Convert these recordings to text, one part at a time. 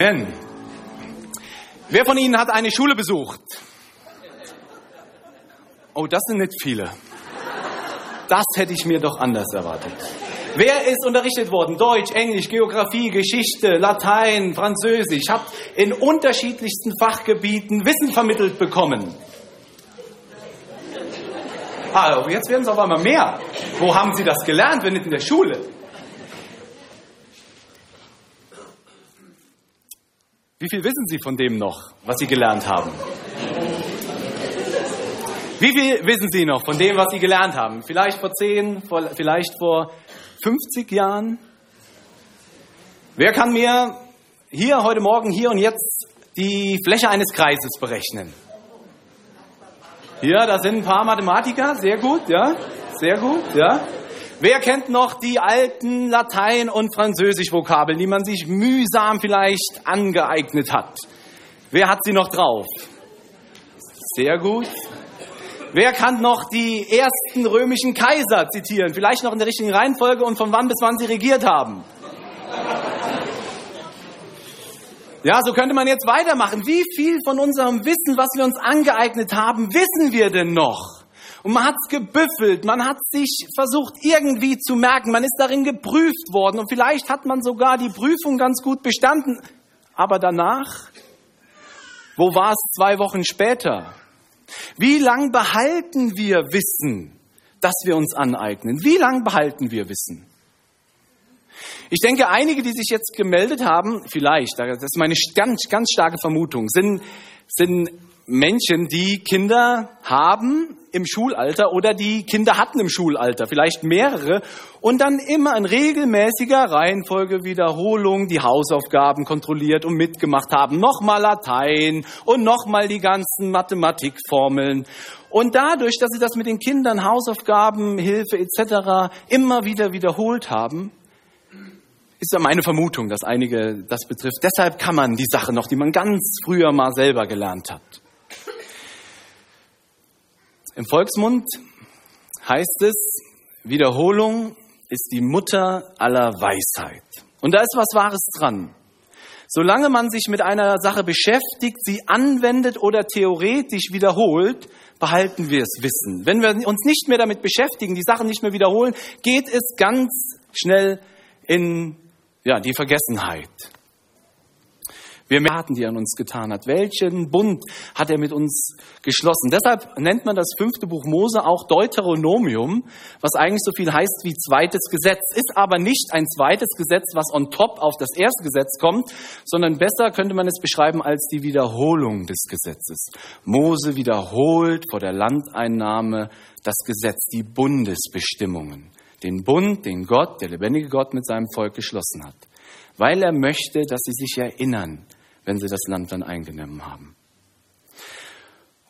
Amen. Wer von Ihnen hat eine Schule besucht? Oh, das sind nicht viele. Das hätte ich mir doch anders erwartet. Wer ist unterrichtet worden? Deutsch, Englisch, Geografie, Geschichte, Latein, Französisch. Habt in unterschiedlichsten Fachgebieten Wissen vermittelt bekommen. Ah, jetzt werden es auf einmal mehr. Wo haben Sie das gelernt, wenn nicht in der Schule? Wie viel wissen Sie von dem noch, was Sie gelernt haben? Wie viel wissen Sie noch von dem, was Sie gelernt haben? Vielleicht vor 10, vielleicht vor 50 Jahren? Wer kann mir hier heute Morgen, hier und jetzt die Fläche eines Kreises berechnen? Ja, da sind ein paar Mathematiker, sehr gut, ja, sehr gut, ja. Wer kennt noch die alten Latein- und Französisch-Vokabeln, die man sich mühsam vielleicht angeeignet hat? Wer hat sie noch drauf? Sehr gut. Wer kann noch die ersten römischen Kaiser zitieren? Vielleicht noch in der richtigen Reihenfolge und von wann bis wann sie regiert haben? Ja, so könnte man jetzt weitermachen. Wie viel von unserem Wissen, was wir uns angeeignet haben, wissen wir denn noch? Und man hat es gebüffelt, man hat sich versucht irgendwie zu merken, man ist darin geprüft worden und vielleicht hat man sogar die Prüfung ganz gut bestanden. Aber danach, wo war es zwei Wochen später? Wie lang behalten wir Wissen, das wir uns aneignen? Wie lang behalten wir Wissen? Ich denke, einige, die sich jetzt gemeldet haben, vielleicht, das ist meine ganz, ganz starke Vermutung, sind, sind Menschen, die Kinder haben im Schulalter oder die Kinder hatten im Schulalter, vielleicht mehrere, und dann immer in regelmäßiger Reihenfolge Wiederholung die Hausaufgaben kontrolliert und mitgemacht haben. Nochmal Latein und nochmal die ganzen Mathematikformeln. Und dadurch, dass sie das mit den Kindern, Hausaufgaben, Hilfe etc. immer wieder wiederholt haben, ist ja meine Vermutung, dass einige das betrifft. Deshalb kann man die Sache noch, die man ganz früher mal selber gelernt hat. Im Volksmund heißt es, Wiederholung ist die Mutter aller Weisheit. Und da ist was Wahres dran. Solange man sich mit einer Sache beschäftigt, sie anwendet oder theoretisch wiederholt, behalten wir es Wissen. Wenn wir uns nicht mehr damit beschäftigen, die Sachen nicht mehr wiederholen, geht es ganz schnell in ja, die Vergessenheit. Wir merken, die er an uns getan hat. Welchen Bund hat er mit uns geschlossen? Deshalb nennt man das fünfte Buch Mose auch Deuteronomium, was eigentlich so viel heißt wie zweites Gesetz. Ist aber nicht ein zweites Gesetz, was on top auf das erste Gesetz kommt, sondern besser könnte man es beschreiben als die Wiederholung des Gesetzes. Mose wiederholt vor der Landeinnahme das Gesetz, die Bundesbestimmungen. Den Bund, den Gott, der lebendige Gott mit seinem Volk geschlossen hat weil er möchte, dass sie sich erinnern, wenn sie das Land dann eingenommen haben.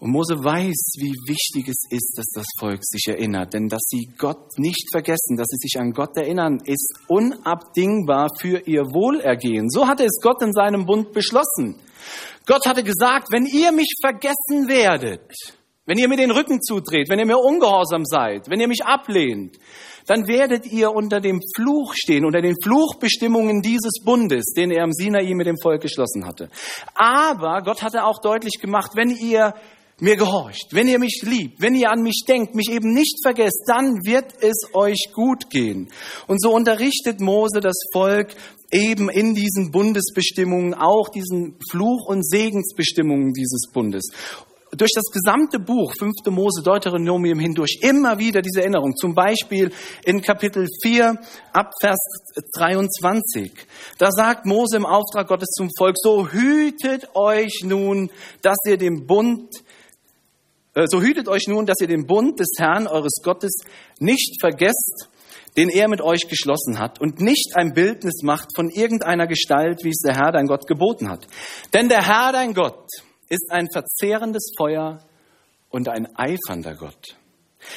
Und Mose weiß, wie wichtig es ist, dass das Volk sich erinnert, denn dass sie Gott nicht vergessen, dass sie sich an Gott erinnern, ist unabdingbar für ihr Wohlergehen. So hatte es Gott in seinem Bund beschlossen. Gott hatte gesagt, wenn ihr mich vergessen werdet, wenn ihr mir den Rücken zudreht, wenn ihr mir ungehorsam seid, wenn ihr mich ablehnt, dann werdet ihr unter dem Fluch stehen, unter den Fluchbestimmungen dieses Bundes, den er am Sinai mit dem Volk geschlossen hatte. Aber Gott hatte auch deutlich gemacht, wenn ihr mir gehorcht, wenn ihr mich liebt, wenn ihr an mich denkt, mich eben nicht vergesst, dann wird es euch gut gehen. Und so unterrichtet Mose das Volk eben in diesen Bundesbestimmungen, auch diesen Fluch- und Segensbestimmungen dieses Bundes durch das gesamte Buch 5. Mose Deuteronomium hindurch immer wieder diese Erinnerung. Zum Beispiel in Kapitel 4 ab Vers 23. Da sagt Mose im Auftrag Gottes zum Volk, so hütet euch nun, dass ihr den Bund äh, so hütet euch nun, dass ihr den Bund des Herrn eures Gottes nicht vergesst, den er mit euch geschlossen hat, und nicht ein Bildnis macht von irgendeiner Gestalt, wie es der Herr dein Gott geboten hat. Denn der Herr dein Gott ist ein verzehrendes Feuer und ein eifernder Gott.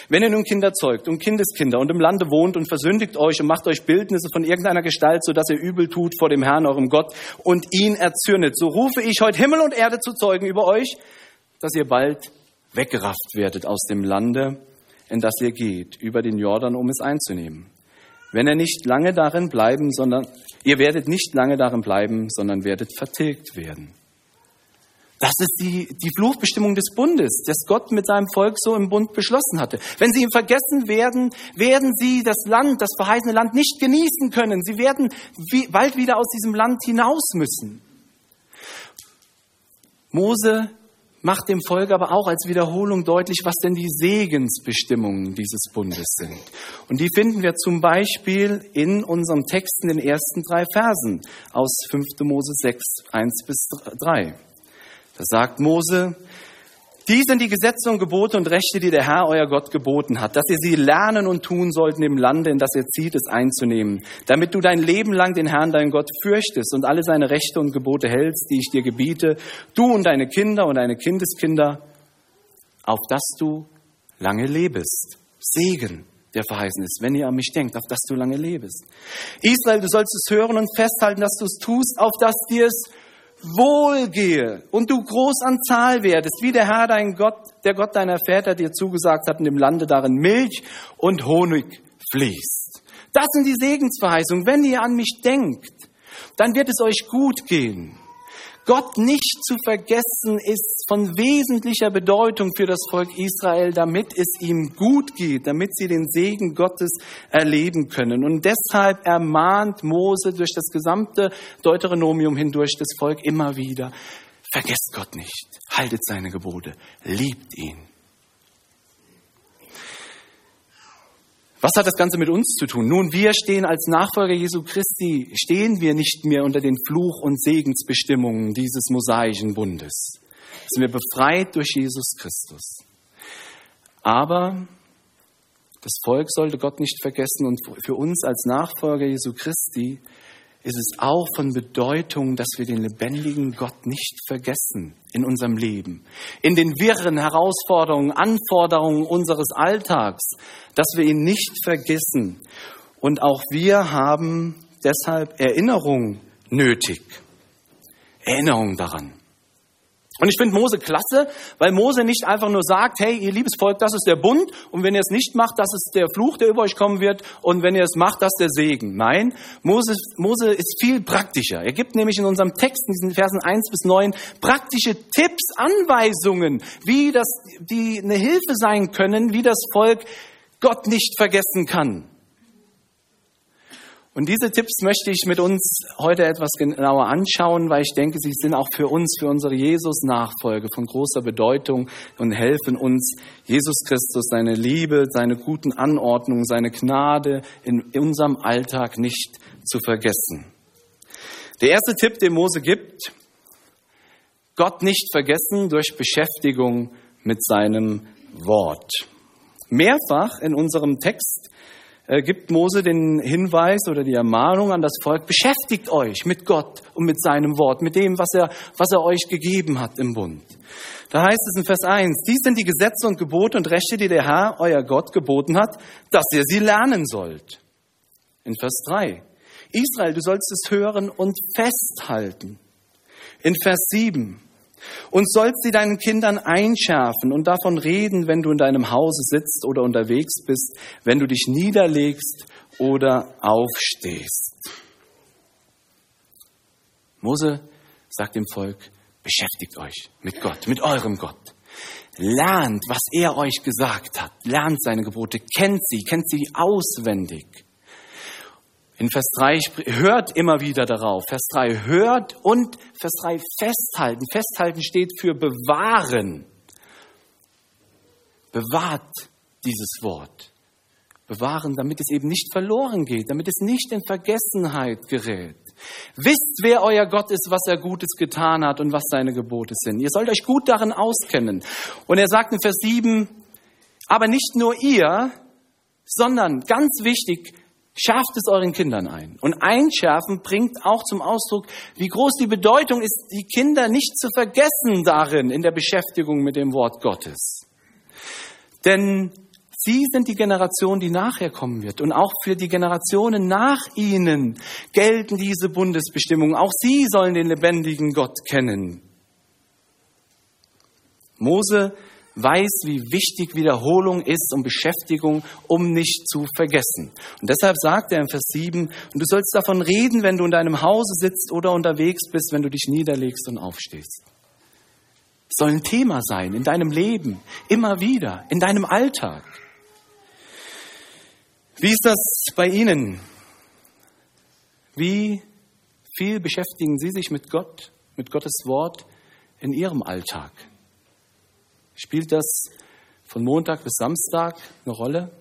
Wenn ihr nun Kinder zeugt und Kindeskinder und im Lande wohnt und versündigt euch und macht euch Bildnisse von irgendeiner Gestalt, so dass ihr übel tut vor dem Herrn, eurem Gott, und ihn erzürnet, so rufe ich heute Himmel und Erde zu Zeugen über euch, dass ihr bald weggerafft werdet aus dem Lande, in das ihr geht, über den Jordan, um es einzunehmen. wenn er nicht lange darin bleiben, sondern ihr werdet nicht lange darin bleiben, sondern werdet vertilgt werden. Das ist die, die Fluchbestimmung des Bundes, das Gott mit seinem Volk so im Bund beschlossen hatte. Wenn sie ihm vergessen werden, werden sie das Land, das verheißene Land nicht genießen können. Sie werden bald wieder aus diesem Land hinaus müssen. Mose macht dem Volk aber auch als Wiederholung deutlich, was denn die Segensbestimmungen dieses Bundes sind. Und die finden wir zum Beispiel in unserem Text in den ersten drei Versen aus 5. Mose 6, 1 bis 3. Da sagt Mose, dies sind die Gesetze und Gebote und Rechte, die der Herr, euer Gott, geboten hat, dass ihr sie lernen und tun sollt im Lande, in das ihr zieht, es einzunehmen, damit du dein Leben lang den Herrn, deinen Gott, fürchtest und alle seine Rechte und Gebote hältst, die ich dir gebiete, du und deine Kinder und deine Kindeskinder, auf dass du lange lebest. Segen, der verheißen ist, wenn ihr an mich denkt, auf dass du lange lebest. Israel, du sollst es hören und festhalten, dass du es tust, auf dass dir es wohlgehe und du groß an Zahl werdest, wie der Herr dein Gott, der Gott deiner Väter dir zugesagt hat, in dem Lande darin Milch und Honig fließt. Das sind die Segensverheißungen. Wenn ihr an mich denkt, dann wird es euch gut gehen. Gott nicht zu vergessen ist von wesentlicher Bedeutung für das Volk Israel, damit es ihm gut geht, damit sie den Segen Gottes erleben können. Und deshalb ermahnt Mose durch das gesamte Deuteronomium hindurch das Volk immer wieder, vergesst Gott nicht, haltet seine Gebote, liebt ihn. Was hat das Ganze mit uns zu tun? Nun, wir stehen als Nachfolger Jesu Christi, stehen wir nicht mehr unter den Fluch- und Segensbestimmungen dieses mosaischen Bundes. Sind wir befreit durch Jesus Christus. Aber das Volk sollte Gott nicht vergessen und für uns als Nachfolger Jesu Christi ist es auch von Bedeutung, dass wir den lebendigen Gott nicht vergessen in unserem Leben, in den wirren Herausforderungen, Anforderungen unseres Alltags, dass wir ihn nicht vergessen. Und auch wir haben deshalb Erinnerung nötig. Erinnerung daran. Und ich finde Mose klasse, weil Mose nicht einfach nur sagt, hey, ihr liebes Volk, das ist der Bund und wenn ihr es nicht macht, das ist der Fluch, der über euch kommen wird und wenn ihr es macht, das ist der Segen. Nein, Mose, Mose ist viel praktischer. Er gibt nämlich in unserem Text, in diesen Versen 1 bis 9, praktische Tipps, Anweisungen, wie das, die eine Hilfe sein können, wie das Volk Gott nicht vergessen kann. Und diese Tipps möchte ich mit uns heute etwas genauer anschauen, weil ich denke, sie sind auch für uns, für unsere Jesus-Nachfolge von großer Bedeutung und helfen uns, Jesus Christus, seine Liebe, seine guten Anordnungen, seine Gnade in unserem Alltag nicht zu vergessen. Der erste Tipp, den Mose gibt, Gott nicht vergessen durch Beschäftigung mit seinem Wort. Mehrfach in unserem Text gibt Mose den Hinweis oder die Ermahnung an das Volk, beschäftigt euch mit Gott und mit seinem Wort, mit dem, was er, was er euch gegeben hat im Bund. Da heißt es in Vers 1, dies sind die Gesetze und Gebote und Rechte, die der Herr, euer Gott, geboten hat, dass ihr sie lernen sollt. In Vers 3, Israel, du sollst es hören und festhalten. In Vers 7, und sollst sie deinen Kindern einschärfen und davon reden, wenn du in deinem Hause sitzt oder unterwegs bist, wenn du dich niederlegst oder aufstehst. Mose sagt dem Volk, beschäftigt euch mit Gott, mit eurem Gott. Lernt, was er euch gesagt hat. Lernt seine Gebote, kennt sie, kennt sie auswendig. In Vers 3 hört immer wieder darauf. Vers 3 hört und Vers 3 festhalten. Festhalten steht für bewahren. Bewahrt dieses Wort. Bewahren, damit es eben nicht verloren geht, damit es nicht in Vergessenheit gerät. Wisst, wer euer Gott ist, was er Gutes getan hat und was seine Gebote sind. Ihr sollt euch gut darin auskennen. Und er sagt in Vers 7, aber nicht nur ihr, sondern ganz wichtig, Schärft es euren Kindern ein. Und einschärfen bringt auch zum Ausdruck, wie groß die Bedeutung ist, die Kinder nicht zu vergessen darin in der Beschäftigung mit dem Wort Gottes. Denn sie sind die Generation, die nachher kommen wird. Und auch für die Generationen nach ihnen gelten diese Bundesbestimmungen. Auch sie sollen den lebendigen Gott kennen. Mose weiß, wie wichtig Wiederholung ist und Beschäftigung, um nicht zu vergessen. Und deshalb sagt er in Vers 7, und du sollst davon reden, wenn du in deinem Hause sitzt oder unterwegs bist, wenn du dich niederlegst und aufstehst. Es soll ein Thema sein in deinem Leben, immer wieder, in deinem Alltag. Wie ist das bei Ihnen? Wie viel beschäftigen Sie sich mit Gott, mit Gottes Wort in Ihrem Alltag? Spielt das von Montag bis Samstag eine Rolle?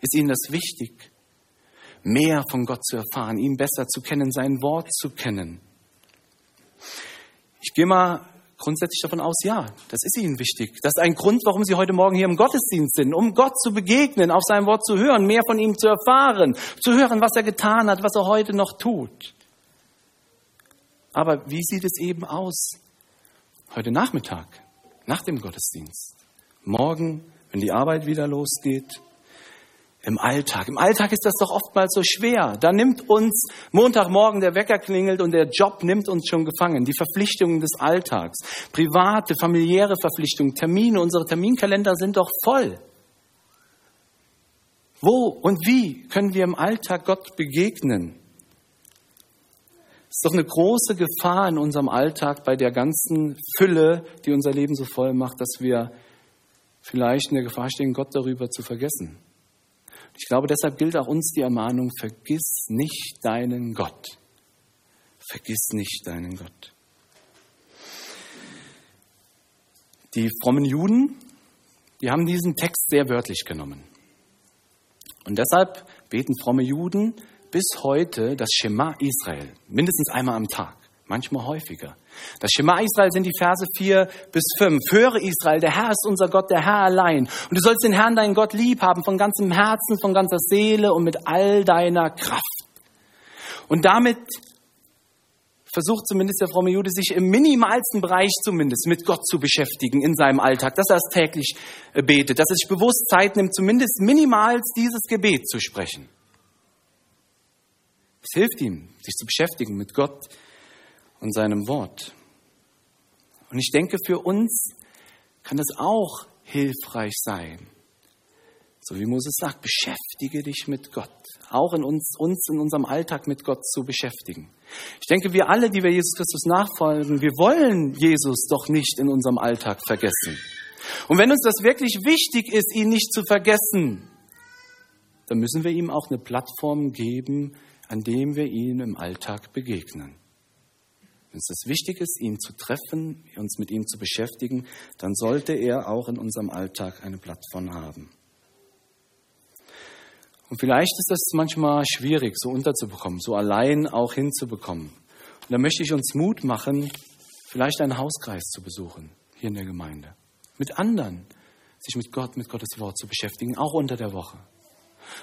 Ist Ihnen das wichtig, mehr von Gott zu erfahren, ihn besser zu kennen, sein Wort zu kennen? Ich gehe mal grundsätzlich davon aus, ja, das ist Ihnen wichtig. Das ist ein Grund, warum Sie heute Morgen hier im Gottesdienst sind, um Gott zu begegnen, auf sein Wort zu hören, mehr von ihm zu erfahren, zu hören, was er getan hat, was er heute noch tut. Aber wie sieht es eben aus heute Nachmittag, nach dem Gottesdienst? Morgen, wenn die Arbeit wieder losgeht, im Alltag. Im Alltag ist das doch oftmals so schwer. Da nimmt uns Montagmorgen der Wecker klingelt und der Job nimmt uns schon gefangen. Die Verpflichtungen des Alltags, private, familiäre Verpflichtungen, Termine, unsere Terminkalender sind doch voll. Wo und wie können wir im Alltag Gott begegnen? Es ist doch eine große Gefahr in unserem Alltag bei der ganzen Fülle, die unser Leben so voll macht, dass wir vielleicht in der Gefahr stehen, Gott darüber zu vergessen. Ich glaube, deshalb gilt auch uns die Ermahnung, vergiss nicht deinen Gott. Vergiss nicht deinen Gott. Die frommen Juden, die haben diesen Text sehr wörtlich genommen. Und deshalb beten fromme Juden bis heute das Schema Israel, mindestens einmal am Tag manchmal häufiger. Das Schema Israel sind die Verse 4 bis 5. Höre Israel, der Herr ist unser Gott, der Herr allein. Und du sollst den Herrn, deinen Gott, lieb haben, von ganzem Herzen, von ganzer Seele und mit all deiner Kraft. Und damit versucht zumindest der fromme Jude, sich im minimalsten Bereich zumindest mit Gott zu beschäftigen in seinem Alltag, dass er es täglich betet, dass er sich bewusst Zeit nimmt, zumindest minimals dieses Gebet zu sprechen. Hilft ihm, sich zu beschäftigen mit Gott und seinem Wort. Und ich denke, für uns kann das auch hilfreich sein. So wie Moses sagt, beschäftige dich mit Gott. Auch in uns, uns in unserem Alltag mit Gott zu beschäftigen. Ich denke, wir alle, die wir Jesus Christus nachfolgen, wir wollen Jesus doch nicht in unserem Alltag vergessen. Und wenn uns das wirklich wichtig ist, ihn nicht zu vergessen, dann müssen wir ihm auch eine Plattform geben, an dem wir ihm im Alltag begegnen. Wenn es wichtig ist, ihn zu treffen, uns mit ihm zu beschäftigen, dann sollte er auch in unserem Alltag eine Plattform haben. Und vielleicht ist das manchmal schwierig, so unterzubekommen, so allein auch hinzubekommen. Und da möchte ich uns Mut machen, vielleicht einen Hauskreis zu besuchen, hier in der Gemeinde. Mit anderen, sich mit Gott, mit Gottes Wort zu beschäftigen, auch unter der Woche.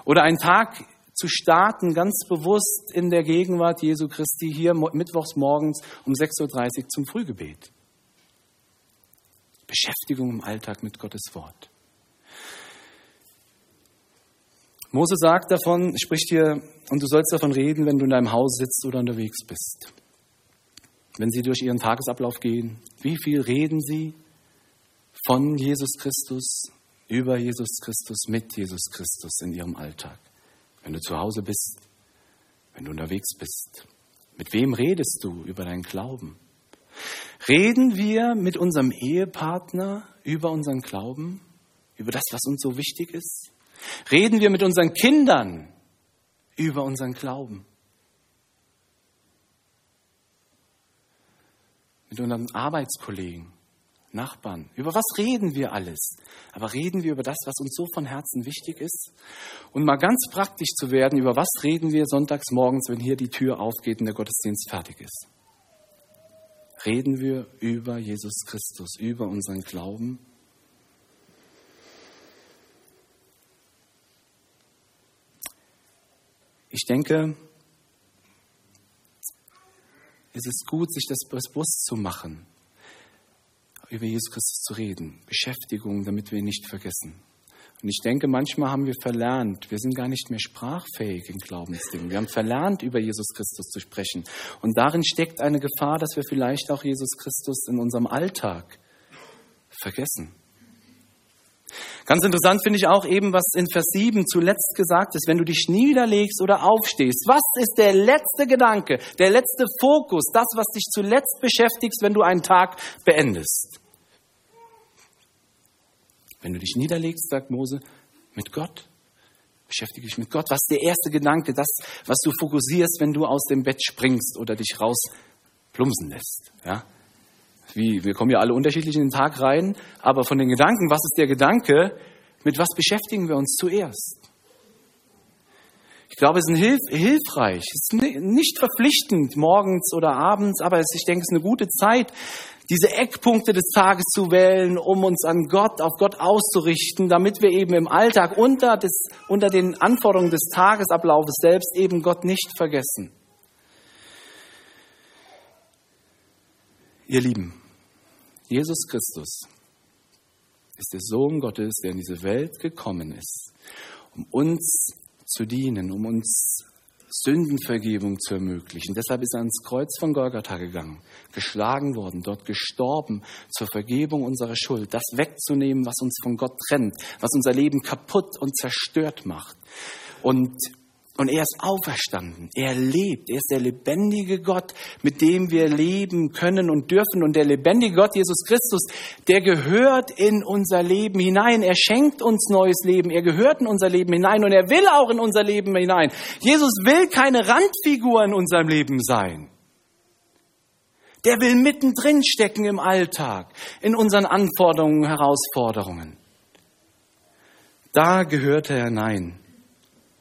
Oder einen Tag zu starten, ganz bewusst in der Gegenwart Jesu Christi hier mittwochs morgens um 6.30 Uhr zum Frühgebet. Beschäftigung im Alltag mit Gottes Wort. Mose sagt davon, spricht hier, und du sollst davon reden, wenn du in deinem Haus sitzt oder unterwegs bist. Wenn sie durch ihren Tagesablauf gehen, wie viel reden sie von Jesus Christus, über Jesus Christus, mit Jesus Christus in ihrem Alltag? Wenn du zu Hause bist, wenn du unterwegs bist? Mit wem redest du über deinen Glauben? Reden wir mit unserem Ehepartner über unseren Glauben, über das, was uns so wichtig ist? Reden wir mit unseren Kindern über unseren Glauben? Mit unseren Arbeitskollegen? Nachbarn. Über was reden wir alles? Aber reden wir über das, was uns so von Herzen wichtig ist? Und mal ganz praktisch zu werden, über was reden wir sonntags morgens, wenn hier die Tür aufgeht und der Gottesdienst fertig ist? Reden wir über Jesus Christus, über unseren Glauben? Ich denke, es ist gut, sich das bewusst zu machen über Jesus Christus zu reden. Beschäftigung, damit wir ihn nicht vergessen. Und ich denke, manchmal haben wir verlernt, wir sind gar nicht mehr sprachfähig in Glaubensdingen. Wir haben verlernt, über Jesus Christus zu sprechen. Und darin steckt eine Gefahr, dass wir vielleicht auch Jesus Christus in unserem Alltag vergessen. Ganz interessant finde ich auch eben, was in Vers 7 zuletzt gesagt ist, wenn du dich niederlegst oder aufstehst. Was ist der letzte Gedanke, der letzte Fokus, das, was dich zuletzt beschäftigst, wenn du einen Tag beendest? Wenn du dich niederlegst, sagt Mose, mit Gott. Beschäftige dich mit Gott. Was ist der erste Gedanke, das, was du fokussierst, wenn du aus dem Bett springst oder dich raus plumpsen lässt? Ja? Wie, wir kommen ja alle unterschiedlich in den Tag rein, aber von den Gedanken, was ist der Gedanke, mit was beschäftigen wir uns zuerst? Ich glaube, es ist hilf, hilfreich, es ist nicht verpflichtend morgens oder abends, aber ich denke, es ist eine gute Zeit, diese Eckpunkte des Tages zu wählen, um uns an Gott, auf Gott auszurichten, damit wir eben im Alltag unter, des, unter den Anforderungen des Tagesablaufes selbst eben Gott nicht vergessen. Ihr Lieben, Jesus Christus ist der Sohn Gottes, der in diese Welt gekommen ist, um uns zu dienen, um uns Sündenvergebung zu ermöglichen. Deshalb ist er ans Kreuz von Golgatha gegangen, geschlagen worden, dort gestorben zur Vergebung unserer Schuld, das wegzunehmen, was uns von Gott trennt, was unser Leben kaputt und zerstört macht. Und und er ist auferstanden. Er lebt. Er ist der lebendige Gott, mit dem wir leben können und dürfen. Und der lebendige Gott, Jesus Christus, der gehört in unser Leben hinein. Er schenkt uns neues Leben. Er gehört in unser Leben hinein. Und er will auch in unser Leben hinein. Jesus will keine Randfigur in unserem Leben sein. Der will mittendrin stecken im Alltag, in unseren Anforderungen, Herausforderungen. Da gehört er hinein.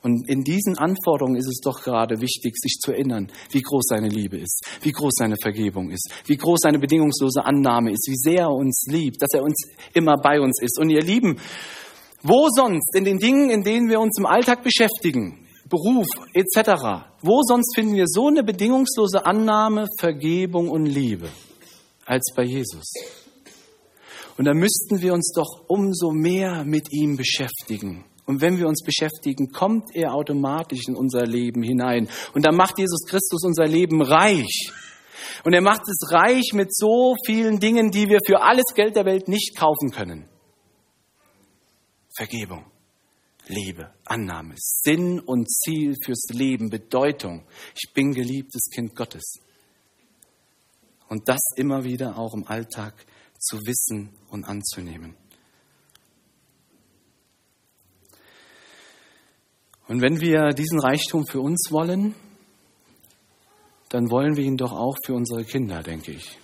Und in diesen Anforderungen ist es doch gerade wichtig, sich zu erinnern, wie groß seine Liebe ist, wie groß seine Vergebung ist, wie groß seine bedingungslose Annahme ist, wie sehr er uns liebt, dass er uns immer bei uns ist. Und ihr Lieben, wo sonst in den Dingen, in denen wir uns im Alltag beschäftigen, Beruf etc., wo sonst finden wir so eine bedingungslose Annahme, Vergebung und Liebe als bei Jesus? Und da müssten wir uns doch umso mehr mit ihm beschäftigen und wenn wir uns beschäftigen, kommt er automatisch in unser Leben hinein. Und dann macht Jesus Christus unser Leben reich. Und er macht es reich mit so vielen Dingen, die wir für alles Geld der Welt nicht kaufen können. Vergebung, Liebe, Annahme, Sinn und Ziel fürs Leben, Bedeutung. Ich bin geliebtes Kind Gottes. Und das immer wieder auch im Alltag zu wissen und anzunehmen. Und wenn wir diesen Reichtum für uns wollen, dann wollen wir ihn doch auch für unsere Kinder, denke ich.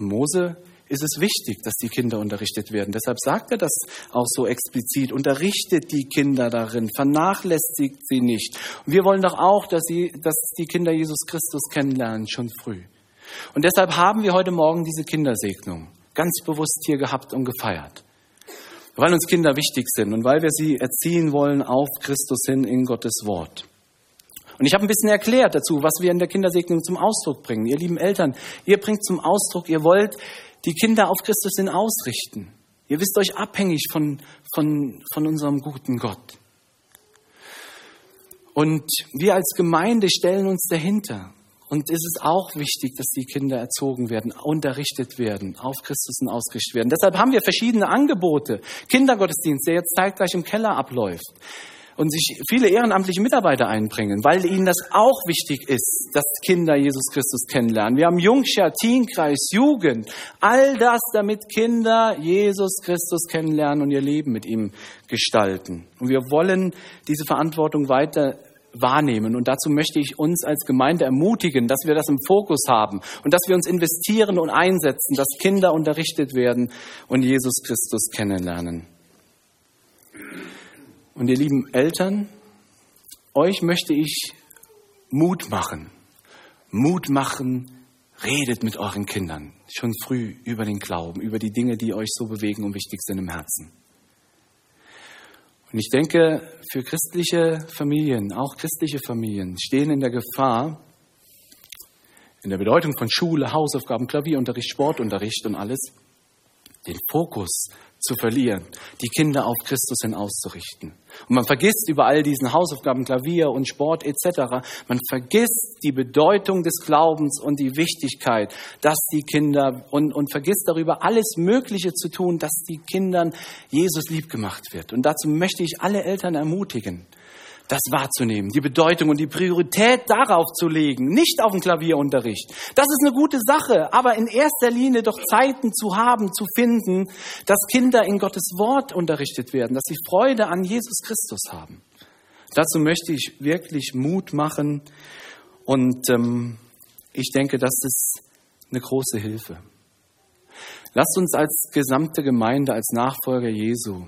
Und Mose ist es wichtig, dass die Kinder unterrichtet werden. Deshalb sagt er das auch so explizit. Unterrichtet die Kinder darin, vernachlässigt sie nicht. Und wir wollen doch auch, dass, sie, dass die Kinder Jesus Christus kennenlernen, schon früh. Und deshalb haben wir heute Morgen diese Kindersegnung ganz bewusst hier gehabt und gefeiert weil uns Kinder wichtig sind und weil wir sie erziehen wollen auf Christus hin in Gottes Wort. Und ich habe ein bisschen erklärt dazu, was wir in der Kindersegnung zum Ausdruck bringen. Ihr lieben Eltern, ihr bringt zum Ausdruck, ihr wollt die Kinder auf Christus hin ausrichten. Ihr wisst euch abhängig von, von, von unserem guten Gott. Und wir als Gemeinde stellen uns dahinter. Und es ist auch wichtig, dass die Kinder erzogen werden, unterrichtet werden, auf Christus ausgerichtet werden. Deshalb haben wir verschiedene Angebote. Kindergottesdienst, der jetzt zeitgleich im Keller abläuft. Und sich viele ehrenamtliche Mitarbeiter einbringen, weil ihnen das auch wichtig ist, dass Kinder Jesus Christus kennenlernen. Wir haben Jungschar, Teenkreis, Jugend. All das, damit Kinder Jesus Christus kennenlernen und ihr Leben mit ihm gestalten. Und wir wollen diese Verantwortung weiter wahrnehmen. Und dazu möchte ich uns als Gemeinde ermutigen, dass wir das im Fokus haben und dass wir uns investieren und einsetzen, dass Kinder unterrichtet werden und Jesus Christus kennenlernen. Und ihr lieben Eltern, euch möchte ich Mut machen. Mut machen, redet mit euren Kindern schon früh über den Glauben, über die Dinge, die euch so bewegen und wichtig sind im Herzen. Und ich denke, für christliche Familien, auch christliche Familien, stehen in der Gefahr, in der Bedeutung von Schule, Hausaufgaben, Klavierunterricht, Sportunterricht und alles, den Fokus zu verlieren, die Kinder auf Christus hin auszurichten. Und man vergisst über all diesen Hausaufgaben, Klavier und Sport etc., man vergisst die Bedeutung des Glaubens und die Wichtigkeit, dass die Kinder und, und vergisst darüber alles Mögliche zu tun, dass die Kindern Jesus lieb gemacht wird. Und dazu möchte ich alle Eltern ermutigen das wahrzunehmen, die Bedeutung und die Priorität darauf zu legen, nicht auf den Klavierunterricht. Das ist eine gute Sache, aber in erster Linie doch Zeiten zu haben, zu finden, dass Kinder in Gottes Wort unterrichtet werden, dass sie Freude an Jesus Christus haben. Dazu möchte ich wirklich Mut machen und ähm, ich denke, das ist eine große Hilfe. Lasst uns als gesamte Gemeinde, als Nachfolger Jesu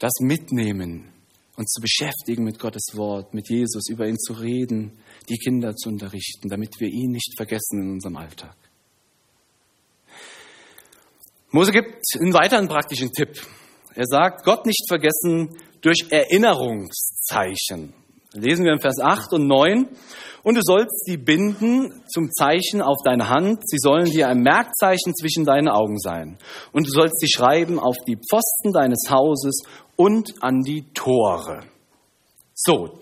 das mitnehmen, uns zu beschäftigen mit Gottes Wort, mit Jesus, über ihn zu reden, die Kinder zu unterrichten, damit wir ihn nicht vergessen in unserem Alltag. Mose gibt einen weiteren praktischen Tipp. Er sagt, Gott nicht vergessen durch Erinnerungszeichen. Lesen wir in Vers 8 und 9. Und du sollst sie binden zum Zeichen auf deine Hand. Sie sollen dir ein Merkzeichen zwischen deinen Augen sein. Und du sollst sie schreiben auf die Pfosten deines Hauses und an die Tore. So.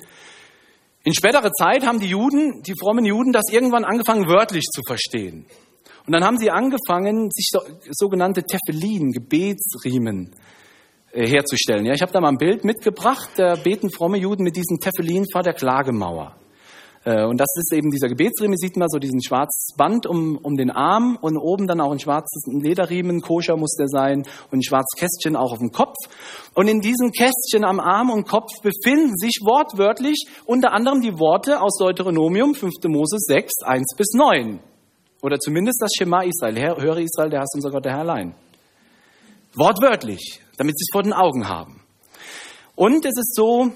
In späterer Zeit haben die Juden, die frommen Juden, das irgendwann angefangen wörtlich zu verstehen. Und dann haben sie angefangen, sich sogenannte Tefillin, Gebetsriemen, herzustellen. Ja, ich habe da mal ein Bild mitgebracht, da beten fromme Juden mit diesem Tefillin vor der Klagemauer. Äh, und das ist eben dieser Gebetsriemen, sieht man so diesen schwarzes Band um, um den Arm und oben dann auch ein schwarzes Lederriemen, koscher muss der sein und ein schwarzes Kästchen auch auf dem Kopf. Und in diesem Kästchen am Arm und Kopf befinden sich wortwörtlich unter anderem die Worte aus Deuteronomium 5. Mose 6, 1 bis 9. Oder zumindest das Schema Israel. Höre Israel, der hast unser Gott, der Herr allein. Wortwörtlich, damit sie es vor den Augen haben. Und es ist so,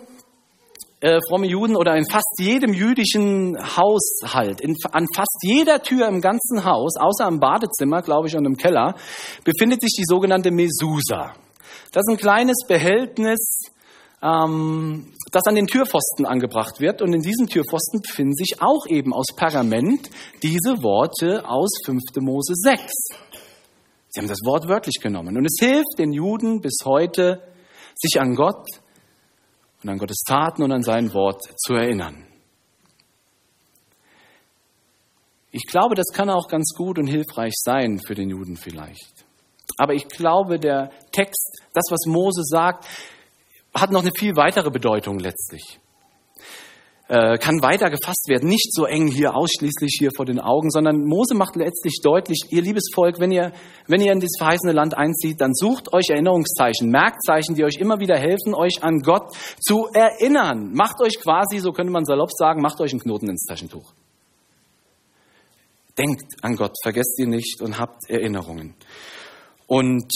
äh, fromme Juden oder in fast jedem jüdischen Haushalt, in, an fast jeder Tür im ganzen Haus, außer im Badezimmer, glaube ich, und im Keller, befindet sich die sogenannte Mesusa. Das ist ein kleines Behältnis, ähm, das an den Türpfosten angebracht wird. Und in diesen Türpfosten befinden sich auch eben aus Pergament diese Worte aus 5. Mose 6. Sie haben das Wort wörtlich genommen. Und es hilft den Juden bis heute, sich an Gott und an Gottes Taten und an sein Wort zu erinnern. Ich glaube, das kann auch ganz gut und hilfreich sein für den Juden vielleicht. Aber ich glaube, der Text, das, was Mose sagt, hat noch eine viel weitere Bedeutung letztlich äh, kann weiter gefasst werden, nicht so eng hier ausschließlich hier vor den Augen, sondern Mose macht letztlich deutlich, ihr liebes Volk, wenn ihr, wenn ihr in dieses verheißene Land einzieht, dann sucht euch Erinnerungszeichen, Merkzeichen, die euch immer wieder helfen, euch an Gott zu erinnern. Macht euch quasi, so könnte man salopp sagen, macht euch einen Knoten ins Taschentuch. Denkt an Gott, vergesst ihn nicht und habt Erinnerungen. Und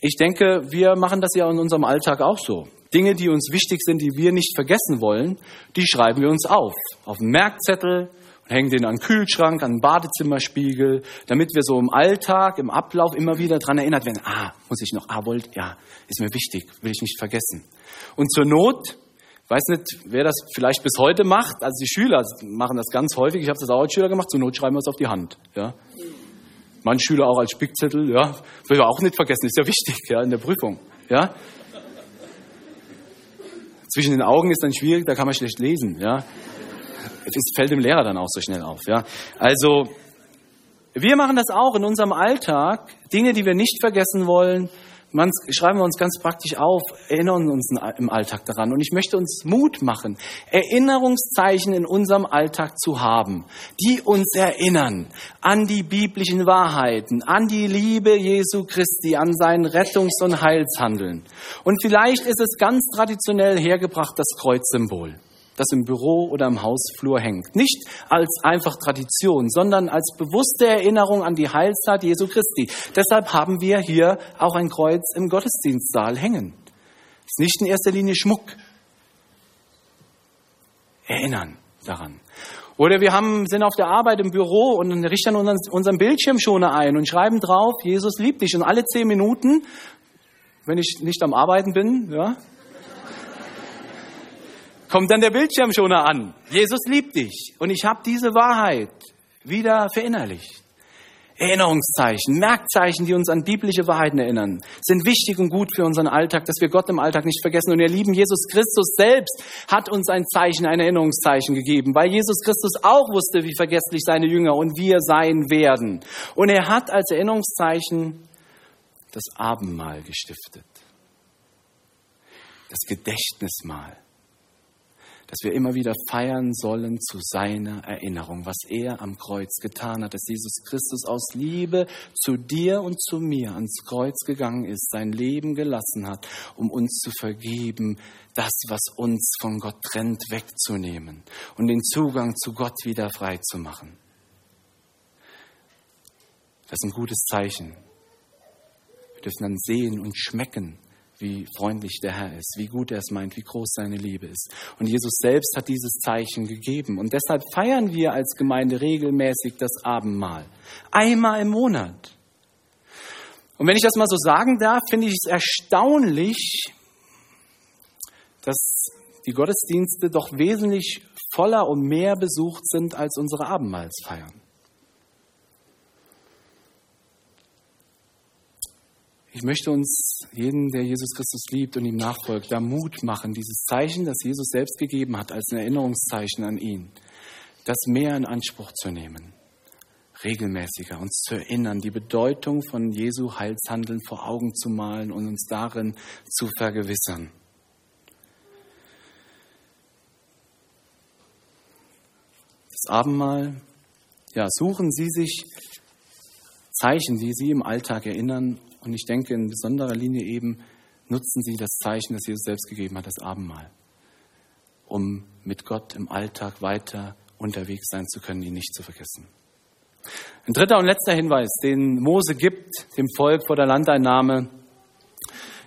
ich denke, wir machen das ja in unserem Alltag auch so. Dinge, die uns wichtig sind, die wir nicht vergessen wollen, die schreiben wir uns auf. Auf einen Merkzettel hängen den an den Kühlschrank, an den Badezimmerspiegel, damit wir so im Alltag, im Ablauf immer wieder daran erinnert werden. Ah, muss ich noch, ah, wollt, ja, ist mir wichtig, will ich nicht vergessen. Und zur Not, weiß nicht, wer das vielleicht bis heute macht, also die Schüler machen das ganz häufig, ich habe das auch als Schüler gemacht, zur Not schreiben wir es auf die Hand. Ja. Manche Schüler auch als Spickzettel, ja, will wir auch nicht vergessen, ist ja wichtig, ja, in der Prüfung. Ja. Zwischen den Augen ist dann schwierig, da kann man schlecht lesen. Ja. Es fällt dem Lehrer dann auch so schnell auf. Ja. Also, wir machen das auch in unserem Alltag, Dinge, die wir nicht vergessen wollen, man, schreiben wir uns ganz praktisch auf, erinnern uns im Alltag daran. Und ich möchte uns Mut machen, Erinnerungszeichen in unserem Alltag zu haben, die uns erinnern an die biblischen Wahrheiten, an die Liebe Jesu Christi, an sein Rettungs- und Heilshandeln. Und vielleicht ist es ganz traditionell hergebracht das Kreuzsymbol das im Büro oder im Hausflur hängt. Nicht als einfach Tradition, sondern als bewusste Erinnerung an die Heilstat Jesu Christi. Deshalb haben wir hier auch ein Kreuz im Gottesdienstsaal hängen. Ist nicht in erster Linie Schmuck. Erinnern daran. Oder wir haben, sind auf der Arbeit im Büro und richten unseren, unseren Bildschirmschoner ein und schreiben drauf, Jesus liebt dich. Und alle zehn Minuten, wenn ich nicht am Arbeiten bin, ja, kommt dann der Bildschirmschoner an. Jesus liebt dich. Und ich habe diese Wahrheit wieder verinnerlicht. Erinnerungszeichen, Merkzeichen, die uns an biblische Wahrheiten erinnern, sind wichtig und gut für unseren Alltag, dass wir Gott im Alltag nicht vergessen. Und ihr lieben Jesus Christus selbst hat uns ein Zeichen, ein Erinnerungszeichen gegeben, weil Jesus Christus auch wusste, wie vergesslich seine Jünger und wir sein werden. Und er hat als Erinnerungszeichen das Abendmahl gestiftet, das Gedächtnismahl dass wir immer wieder feiern sollen zu seiner Erinnerung, was er am Kreuz getan hat, dass Jesus Christus aus Liebe zu dir und zu mir ans Kreuz gegangen ist, sein Leben gelassen hat, um uns zu vergeben, das, was uns von Gott trennt, wegzunehmen und den Zugang zu Gott wieder frei zu machen. Das ist ein gutes Zeichen. Wir dürfen dann sehen und schmecken, wie freundlich der Herr ist, wie gut er es meint, wie groß seine Liebe ist. Und Jesus selbst hat dieses Zeichen gegeben. Und deshalb feiern wir als Gemeinde regelmäßig das Abendmahl. Einmal im Monat. Und wenn ich das mal so sagen darf, finde ich es erstaunlich, dass die Gottesdienste doch wesentlich voller und mehr besucht sind als unsere Abendmahlsfeiern. Ich möchte uns, jeden, der Jesus Christus liebt und ihm nachfolgt, da Mut machen, dieses Zeichen, das Jesus selbst gegeben hat, als ein Erinnerungszeichen an ihn, das mehr in Anspruch zu nehmen, regelmäßiger, uns zu erinnern, die Bedeutung von Jesu Heilshandeln vor Augen zu malen und uns darin zu vergewissern. Das Abendmahl, ja, suchen Sie sich Zeichen, die Sie im Alltag erinnern und ich denke in besonderer Linie eben, nutzen Sie das Zeichen, das Jesus selbst gegeben hat, das Abendmahl, um mit Gott im Alltag weiter unterwegs sein zu können, ihn nicht zu vergessen. Ein dritter und letzter Hinweis, den Mose gibt dem Volk vor der Landeinnahme,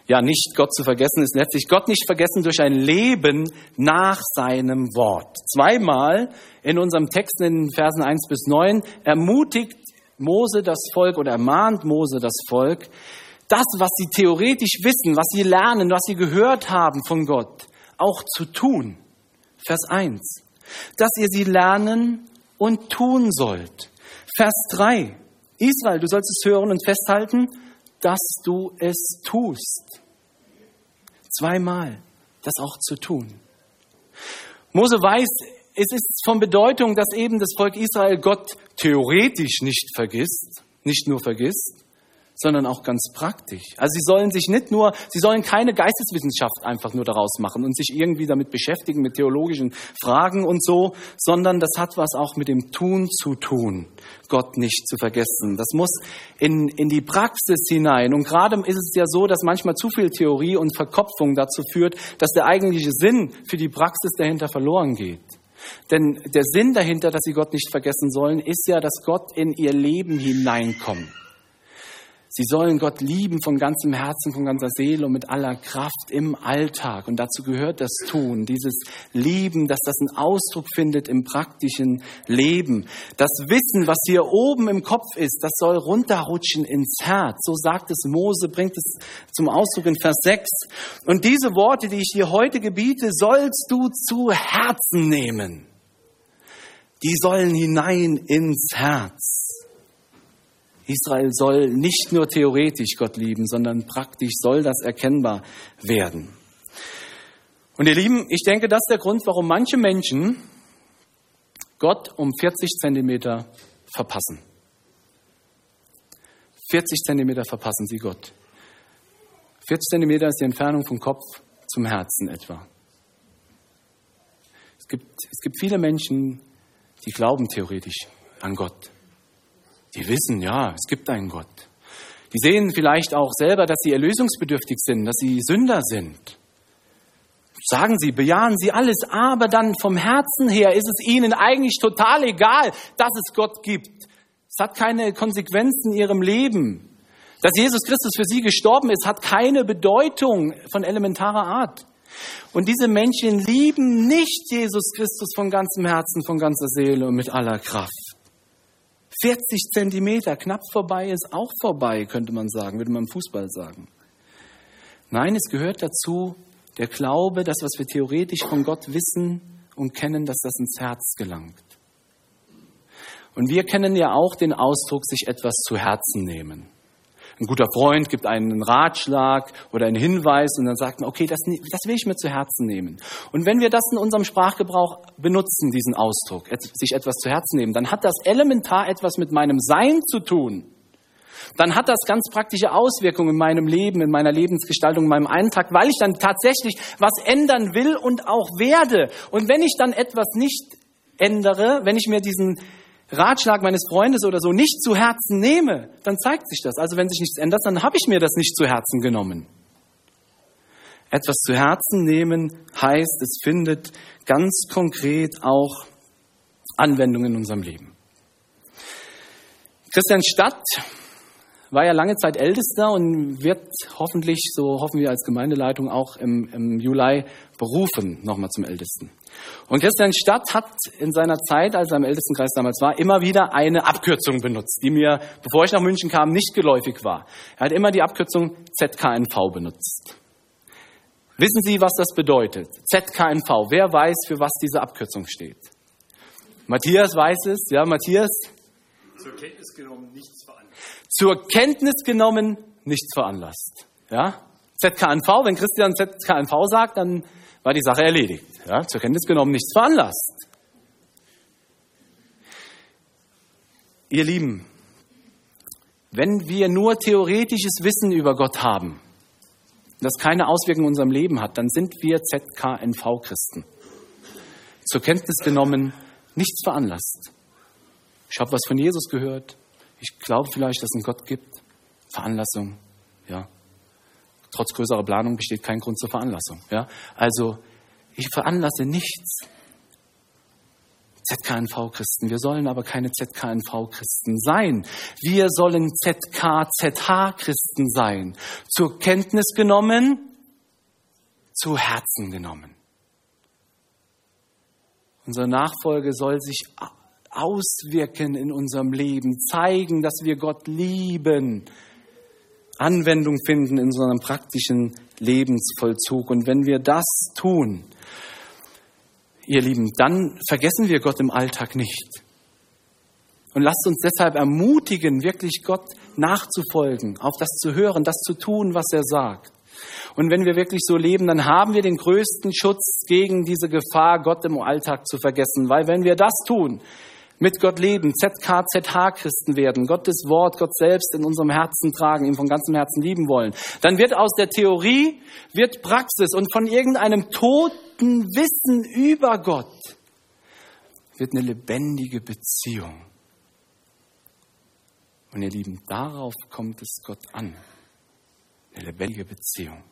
ja, nicht Gott zu vergessen, ist letztlich Gott nicht vergessen durch ein Leben nach seinem Wort. Zweimal in unserem Text in den Versen 1 bis 9 ermutigt Mose das Volk oder ermahnt Mose das Volk, das, was sie theoretisch wissen, was sie lernen, was sie gehört haben von Gott, auch zu tun. Vers 1. Dass ihr sie lernen und tun sollt. Vers 3. Israel, du sollst es hören und festhalten, dass du es tust. Zweimal das auch zu tun. Mose weiß, es ist von Bedeutung, dass eben das Volk Israel Gott theoretisch nicht vergisst, nicht nur vergisst, sondern auch ganz praktisch. Also sie sollen sich nicht nur, sie sollen keine Geisteswissenschaft einfach nur daraus machen und sich irgendwie damit beschäftigen mit theologischen Fragen und so, sondern das hat was auch mit dem Tun zu tun, Gott nicht zu vergessen. Das muss in, in die Praxis hinein. Und gerade ist es ja so, dass manchmal zu viel Theorie und Verkopfung dazu führt, dass der eigentliche Sinn für die Praxis dahinter verloren geht. Denn der Sinn dahinter, dass sie Gott nicht vergessen sollen, ist ja, dass Gott in ihr Leben hineinkommt. Sie sollen Gott lieben von ganzem Herzen, von ganzer Seele und mit aller Kraft im Alltag. Und dazu gehört das Tun, dieses Lieben, dass das einen Ausdruck findet im praktischen Leben. Das Wissen, was hier oben im Kopf ist, das soll runterrutschen ins Herz. So sagt es Mose, bringt es zum Ausdruck in Vers 6. Und diese Worte, die ich dir heute gebiete, sollst du zu Herzen nehmen. Die sollen hinein ins Herz. Israel soll nicht nur theoretisch Gott lieben, sondern praktisch soll das erkennbar werden. Und ihr Lieben, ich denke, das ist der Grund, warum manche Menschen Gott um 40 Zentimeter verpassen. 40 Zentimeter verpassen sie Gott. 40 Zentimeter ist die Entfernung vom Kopf zum Herzen etwa. Es gibt, es gibt viele Menschen, die glauben theoretisch an Gott. Die wissen, ja, es gibt einen Gott. Die sehen vielleicht auch selber, dass sie erlösungsbedürftig sind, dass sie Sünder sind. Sagen sie, bejahen sie alles, aber dann vom Herzen her ist es ihnen eigentlich total egal, dass es Gott gibt. Es hat keine Konsequenzen in ihrem Leben. Dass Jesus Christus für sie gestorben ist, hat keine Bedeutung von elementarer Art. Und diese Menschen lieben nicht Jesus Christus von ganzem Herzen, von ganzer Seele und mit aller Kraft. 40 Zentimeter, knapp vorbei ist auch vorbei, könnte man sagen, würde man im Fußball sagen. Nein, es gehört dazu der Glaube, das, was wir theoretisch von Gott wissen und kennen, dass das ins Herz gelangt. Und wir kennen ja auch den Ausdruck, sich etwas zu Herzen nehmen. Ein guter Freund gibt einen Ratschlag oder einen Hinweis und dann sagt man, okay, das, das will ich mir zu Herzen nehmen. Und wenn wir das in unserem Sprachgebrauch benutzen, diesen Ausdruck, sich etwas zu Herzen nehmen, dann hat das elementar etwas mit meinem Sein zu tun. Dann hat das ganz praktische Auswirkungen in meinem Leben, in meiner Lebensgestaltung, in meinem Alltag, weil ich dann tatsächlich was ändern will und auch werde. Und wenn ich dann etwas nicht ändere, wenn ich mir diesen Ratschlag meines Freundes oder so nicht zu Herzen nehme, dann zeigt sich das. Also wenn sich nichts ändert, dann habe ich mir das nicht zu Herzen genommen. Etwas zu Herzen nehmen heißt, es findet ganz konkret auch Anwendung in unserem Leben. Christian Stadt war ja lange Zeit Ältester und wird hoffentlich, so hoffen wir als Gemeindeleitung, auch im, im Juli berufen, nochmal zum Ältesten. Und Christian Stadt hat in seiner Zeit, als er im Ältestenkreis damals war, immer wieder eine Abkürzung benutzt, die mir, bevor ich nach München kam, nicht geläufig war. Er hat immer die Abkürzung ZKNV benutzt. Wissen Sie, was das bedeutet? ZKNV. Wer weiß, für was diese Abkürzung steht? Matthias weiß es. Ja, Matthias? Zur Kenntnis genommen, nichts veranlasst. Zur Kenntnis genommen, nichts veranlasst. Ja? ZKNV, wenn Christian ZKNV sagt, dann war die Sache erledigt. Ja, zur Kenntnis genommen, nichts veranlasst. Ihr Lieben, wenn wir nur theoretisches Wissen über Gott haben, das keine Auswirkungen in unserem Leben hat, dann sind wir ZKNV-Christen. Zur Kenntnis genommen, nichts veranlasst. Ich habe was von Jesus gehört. Ich glaube vielleicht, dass es einen Gott gibt. Veranlassung. Trotz größerer Planung besteht kein Grund zur Veranlassung. Ja? Also ich veranlasse nichts. ZKNV-Christen. Wir sollen aber keine ZKNV-Christen sein. Wir sollen ZKZH-Christen sein. Zur Kenntnis genommen, zu Herzen genommen. Unsere Nachfolge soll sich auswirken in unserem Leben, zeigen, dass wir Gott lieben, Anwendung finden in unserem praktischen Lebensvollzug. Und wenn wir das tun, ihr Lieben, dann vergessen wir Gott im Alltag nicht. Und lasst uns deshalb ermutigen, wirklich Gott nachzufolgen, auf das zu hören, das zu tun, was er sagt. Und wenn wir wirklich so leben, dann haben wir den größten Schutz gegen diese Gefahr, Gott im Alltag zu vergessen. Weil wenn wir das tun, mit Gott leben, ZKZH-Christen werden, Gottes Wort, Gott selbst in unserem Herzen tragen, ihn von ganzem Herzen lieben wollen, dann wird aus der Theorie, wird Praxis und von irgendeinem toten Wissen über Gott wird eine lebendige Beziehung. Und ihr Lieben, darauf kommt es Gott an. Eine lebendige Beziehung,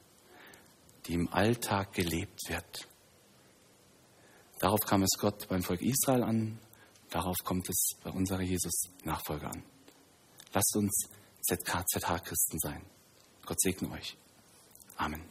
die im Alltag gelebt wird. Darauf kam es Gott beim Volk Israel an, Darauf kommt es bei unserer Jesus-Nachfolge an. Lasst uns ZKZH-Christen sein. Gott segne euch. Amen.